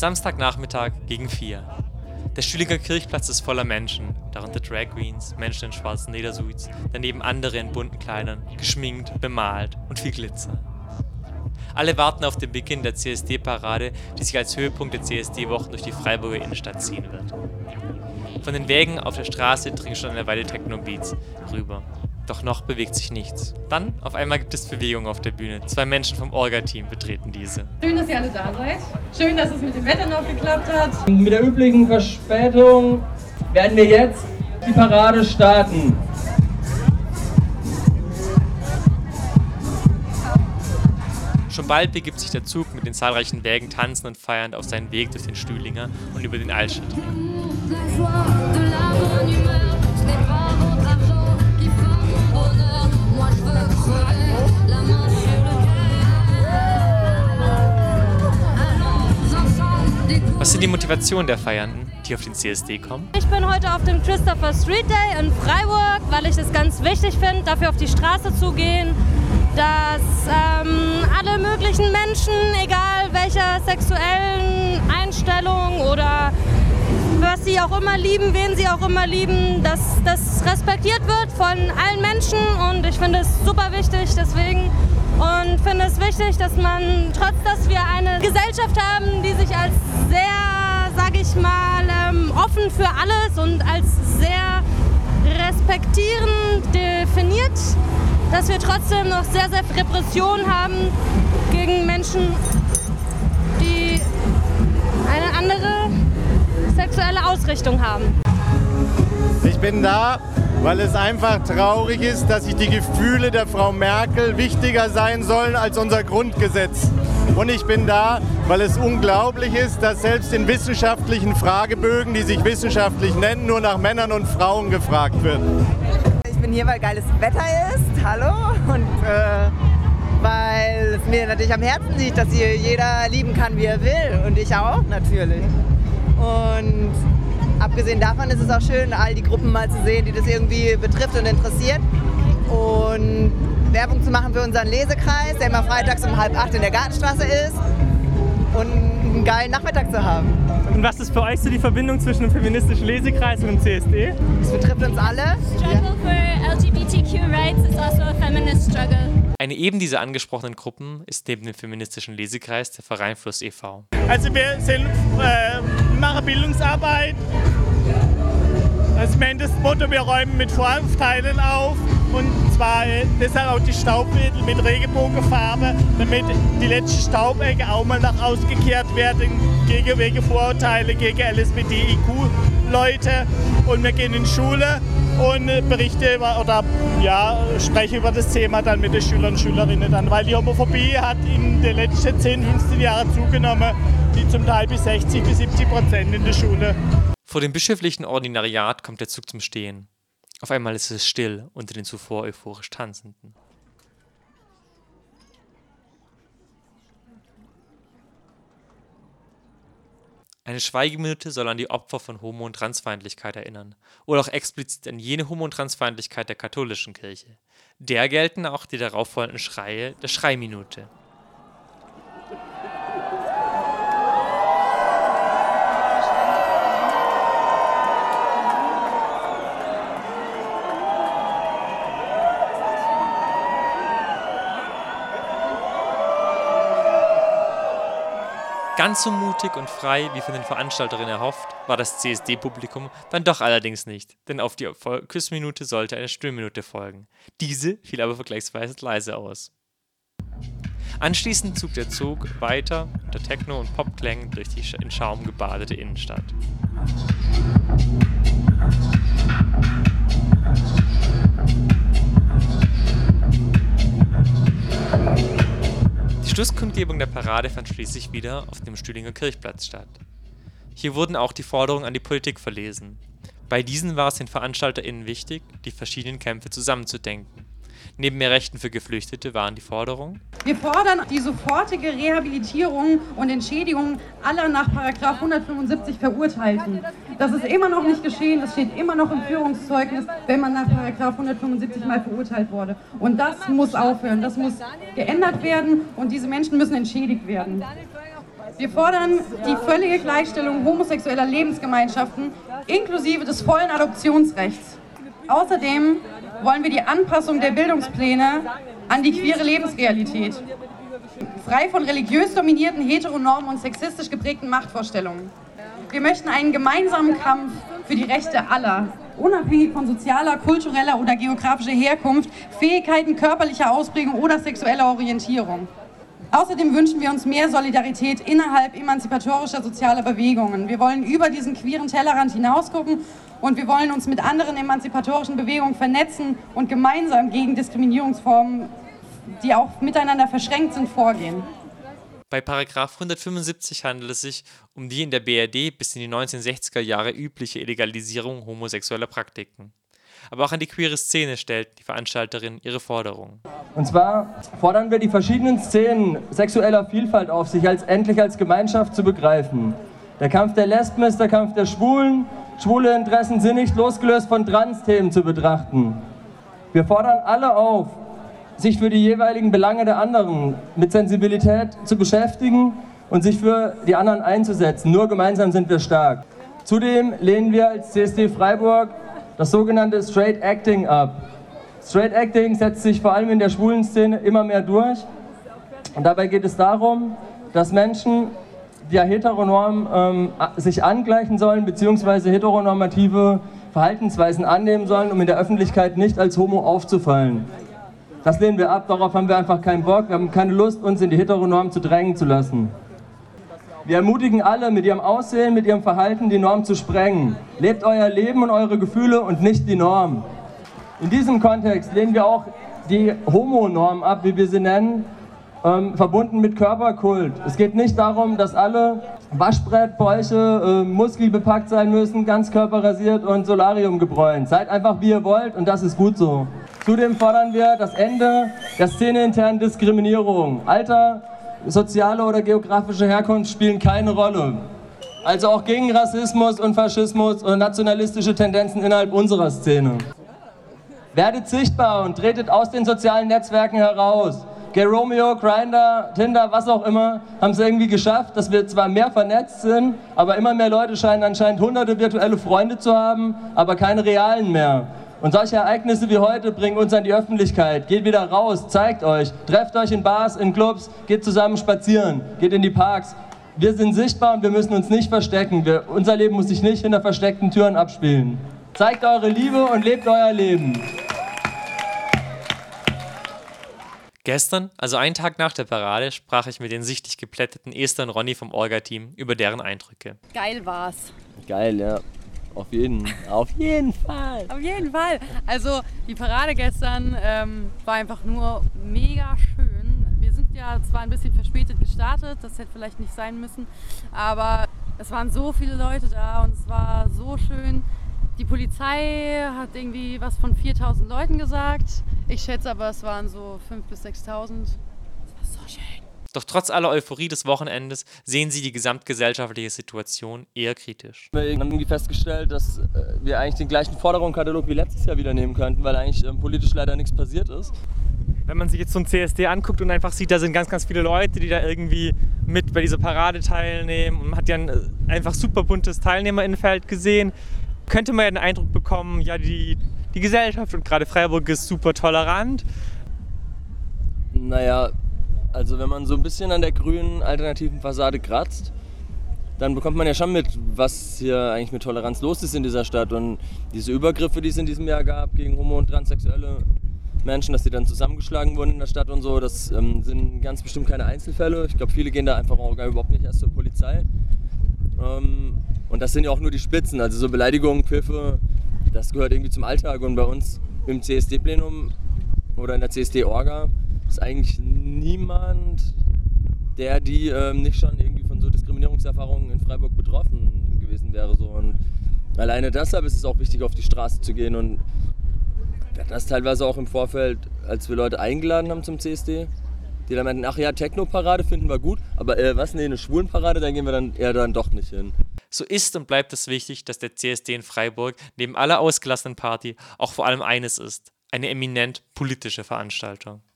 Samstagnachmittag gegen vier. Der Stühlinger Kirchplatz ist voller Menschen, darunter Drag Queens, Menschen in schwarzen Ledersuits, daneben andere in bunten Kleidern, geschminkt, bemalt und viel Glitzer. Alle warten auf den Beginn der CSD-Parade, die sich als Höhepunkt der CSD-Wochen durch die Freiburger Innenstadt ziehen wird. Von den Wägen auf der Straße dringen schon eine Weile Techno-Beats rüber. Doch noch bewegt sich nichts. Dann, auf einmal gibt es Bewegung auf der Bühne. Zwei Menschen vom Orga-Team betreten diese. Schön, dass ihr alle da seid. Schön, dass es mit dem Wetter noch geklappt hat. Mit der üblichen Verspätung werden wir jetzt die Parade starten. Schon bald begibt sich der Zug mit den zahlreichen Wägen tanzend und feiernd auf seinen Weg durch den Stühlinger und über den Altstadt. Die Motivationen der Feiernden, die auf den CSD kommen? Ich bin heute auf dem Christopher Street Day in Freiburg, weil ich es ganz wichtig finde, dafür auf die Straße zu gehen, dass ähm, alle möglichen Menschen, egal welcher sexuellen Einstellung oder was sie auch immer lieben, wen sie auch immer lieben, dass das respektiert wird von allen Menschen und ich finde es super wichtig deswegen und finde es wichtig, dass man trotz, dass wir eine Gesellschaft haben, die sich als sehr, sage ich mal, ähm, offen für alles und als sehr respektierend definiert, dass wir trotzdem noch sehr, sehr viel Repression haben gegen Menschen, die eine andere sexuelle Ausrichtung haben. Ich bin da, weil es einfach traurig ist, dass sich die Gefühle der Frau Merkel wichtiger sein sollen als unser Grundgesetz. Und ich bin da, weil es unglaublich ist, dass selbst in wissenschaftlichen Fragebögen, die sich wissenschaftlich nennen, nur nach Männern und Frauen gefragt wird. Ich bin hier, weil geiles Wetter ist. Hallo. Und äh, weil es mir natürlich am Herzen liegt, dass hier jeder lieben kann, wie er will. Und ich auch natürlich. Und abgesehen davon ist es auch schön, all die Gruppen mal zu sehen, die das irgendwie betrifft und interessiert. Und Werbung zu machen für unseren Lesekreis, der immer freitags um halb acht in der Gartenstraße ist. Und einen geilen Nachmittag zu haben. Und was ist für euch so die Verbindung zwischen dem feministischen Lesekreis und dem CSD? Es betrifft uns alle. Struggle for LGBTQ rights is also a feminist struggle. Eine eben dieser angesprochenen Gruppen ist neben dem feministischen Lesekreis der Verein Fluss e.V. Also wir sind, äh, machen Bildungsarbeit. Also das Motto, wir räumen mit Vorteilen auf und zwar äh, deshalb auch die Staubwedel mit Regenbogenfarbe, damit die letzten Staubecke auch mal nach ausgekehrt werden gegen wegen Vorurteile gegen LSBTIQ-Leute. Und wir gehen in Schule und äh, berichte über, oder ja, spreche über das Thema dann mit den Schülern und Schülerinnen dann, weil die Homophobie hat in den letzten 10, 15 Jahren zugenommen, die zum Teil bis 60 bis 70 Prozent in der Schule. Vor dem bischöflichen Ordinariat kommt der Zug zum Stehen. Auf einmal ist es still unter den zuvor euphorisch Tanzenden. Eine Schweigeminute soll an die Opfer von Homo- und Transfeindlichkeit erinnern oder auch explizit an jene Homo- und Transfeindlichkeit der katholischen Kirche. Der gelten auch die darauffolgenden Schreie der Schreiminute. Ganz so mutig und frei wie von den Veranstalterinnen erhofft, war das CSD-Publikum dann doch allerdings nicht, denn auf die Küssminute sollte eine Stillminute folgen. Diese fiel aber vergleichsweise leise aus. Anschließend zog der Zug weiter unter Techno- und Popklängen durch die in Schaum gebadete Innenstadt. Schlusskundgebung der Parade fand schließlich wieder auf dem Stühlinger Kirchplatz statt. Hier wurden auch die Forderungen an die Politik verlesen. Bei diesen war es den VeranstalterInnen wichtig, die verschiedenen Kämpfe zusammenzudenken. Neben mehr Rechten für Geflüchtete waren die Forderungen Wir fordern die sofortige Rehabilitierung und Entschädigung aller nach Paragraf 175 Verurteilten. Das ist immer noch nicht geschehen, das steht immer noch im Führungszeugnis, wenn man nach Paragraf 175 mal verurteilt wurde. Und das muss aufhören, das muss geändert werden und diese Menschen müssen entschädigt werden. Wir fordern die völlige Gleichstellung homosexueller Lebensgemeinschaften inklusive des vollen Adoptionsrechts. Außerdem wollen wir die Anpassung der Bildungspläne an die queere Lebensrealität. Frei von religiös dominierten Heteronormen und sexistisch geprägten Machtvorstellungen. Wir möchten einen gemeinsamen Kampf für die Rechte aller, unabhängig von sozialer, kultureller oder geografischer Herkunft, Fähigkeiten, körperlicher Ausprägung oder sexueller Orientierung. Außerdem wünschen wir uns mehr Solidarität innerhalb emanzipatorischer sozialer Bewegungen. Wir wollen über diesen queeren Tellerrand hinausgucken und wir wollen uns mit anderen emanzipatorischen Bewegungen vernetzen und gemeinsam gegen Diskriminierungsformen, die auch miteinander verschränkt sind, vorgehen. Bei Paragraph 175 handelt es sich um die in der BRD bis in die 1960er Jahre übliche Illegalisierung homosexueller Praktiken. Aber auch an die queere Szene stellt die Veranstalterin ihre Forderungen. Und zwar fordern wir die verschiedenen Szenen sexueller Vielfalt auf, sich als endlich als Gemeinschaft zu begreifen. Der Kampf der Lesben ist der Kampf der Schwulen. Schwule Interessen sind nicht losgelöst von Trans-Themen zu betrachten. Wir fordern alle auf, sich für die jeweiligen Belange der anderen mit Sensibilität zu beschäftigen und sich für die anderen einzusetzen. Nur gemeinsam sind wir stark. Zudem lehnen wir als CSD Freiburg das sogenannte Straight Acting ab. Straight Acting setzt sich vor allem in der schwulen Szene immer mehr durch. Und dabei geht es darum, dass Menschen via Heteronorm ähm, sich angleichen sollen, beziehungsweise heteronormative Verhaltensweisen annehmen sollen, um in der Öffentlichkeit nicht als Homo aufzufallen. Das lehnen wir ab, darauf haben wir einfach keinen Bock. Wir haben keine Lust, uns in die Heteronorm zu drängen zu lassen. Wir ermutigen alle, mit ihrem Aussehen, mit ihrem Verhalten die Norm zu sprengen. Lebt euer Leben und eure Gefühle und nicht die Norm. In diesem Kontext lehnen wir auch die Homo-Norm ab, wie wir sie nennen, ähm, verbunden mit Körperkult. Es geht nicht darum, dass alle Waschbrettbäuche äh, muskelbepackt sein müssen, ganz körperrasiert und Solarium gebräunt. Seid einfach wie ihr wollt und das ist gut so. Zudem fordern wir das Ende der szeneinternen Diskriminierung. Alter, soziale oder geografische Herkunft spielen keine Rolle. Also auch gegen Rassismus und Faschismus und nationalistische Tendenzen innerhalb unserer Szene. Werdet sichtbar und tretet aus den sozialen Netzwerken heraus. Gay Romeo, Grindr, Tinder, was auch immer, haben es irgendwie geschafft, dass wir zwar mehr vernetzt sind, aber immer mehr Leute scheinen anscheinend hunderte virtuelle Freunde zu haben, aber keine realen mehr. Und solche Ereignisse wie heute bringen uns an die Öffentlichkeit. Geht wieder raus, zeigt euch, trefft euch in Bars, in Clubs, geht zusammen spazieren, geht in die Parks. Wir sind sichtbar und wir müssen uns nicht verstecken. Wir, unser Leben muss sich nicht hinter versteckten Türen abspielen. Zeigt eure Liebe und lebt euer Leben. Gestern, also einen Tag nach der Parade, sprach ich mit den sichtlich geplätteten Esther und Ronny vom Orga-Team über deren Eindrücke. Geil war's. Geil, ja. Auf jeden, auf jeden Fall. Auf jeden Fall. Also die Parade gestern ähm, war einfach nur mega schön. Wir sind ja zwar ein bisschen verspätet gestartet, das hätte vielleicht nicht sein müssen, aber es waren so viele Leute da und es war so schön. Die Polizei hat irgendwie was von 4000 Leuten gesagt. Ich schätze aber, es waren so 5.000 bis 6.000. Das war so schön. Doch trotz aller Euphorie des Wochenendes sehen sie die gesamtgesellschaftliche Situation eher kritisch. Wir haben irgendwie festgestellt, dass äh, wir eigentlich den gleichen Forderungskatalog wie letztes Jahr wieder nehmen könnten, weil eigentlich ähm, politisch leider nichts passiert ist. Wenn man sich jetzt so ein CSD anguckt und einfach sieht, da sind ganz, ganz viele Leute, die da irgendwie mit bei dieser Parade teilnehmen und man hat ja ein äh, einfach super buntes Teilnehmerinnenfeld gesehen, könnte man ja den Eindruck bekommen, ja, die, die Gesellschaft und gerade Freiburg ist super tolerant. Naja, also wenn man so ein bisschen an der grünen alternativen Fassade kratzt, dann bekommt man ja schon mit, was hier eigentlich mit Toleranz los ist in dieser Stadt. Und diese Übergriffe, die es in diesem Jahr gab gegen homo- und transsexuelle Menschen, dass die dann zusammengeschlagen wurden in der Stadt und so, das ähm, sind ganz bestimmt keine Einzelfälle. Ich glaube, viele gehen da einfach auch gar überhaupt nicht erst zur Polizei. Ähm, und das sind ja auch nur die Spitzen. Also so Beleidigungen, Pfiffe, das gehört irgendwie zum Alltag. Und bei uns im CSD-Plenum oder in der CSD-Orga ist eigentlich niemand, der die ähm, nicht schon irgendwie von so Diskriminierungserfahrungen in Freiburg betroffen gewesen wäre. So. Und alleine deshalb ist es auch wichtig, auf die Straße zu gehen. Und wir hatten das teilweise auch im Vorfeld, als wir Leute eingeladen haben zum CSD, die dann meinten, ach ja, Techno-Parade finden wir gut, aber äh, was, nee, eine Schwulenparade, dann gehen wir dann eher dann doch nicht hin. So ist und bleibt es wichtig, dass der CSD in Freiburg neben aller ausgelassenen Party auch vor allem eines ist, eine eminent politische Veranstaltung.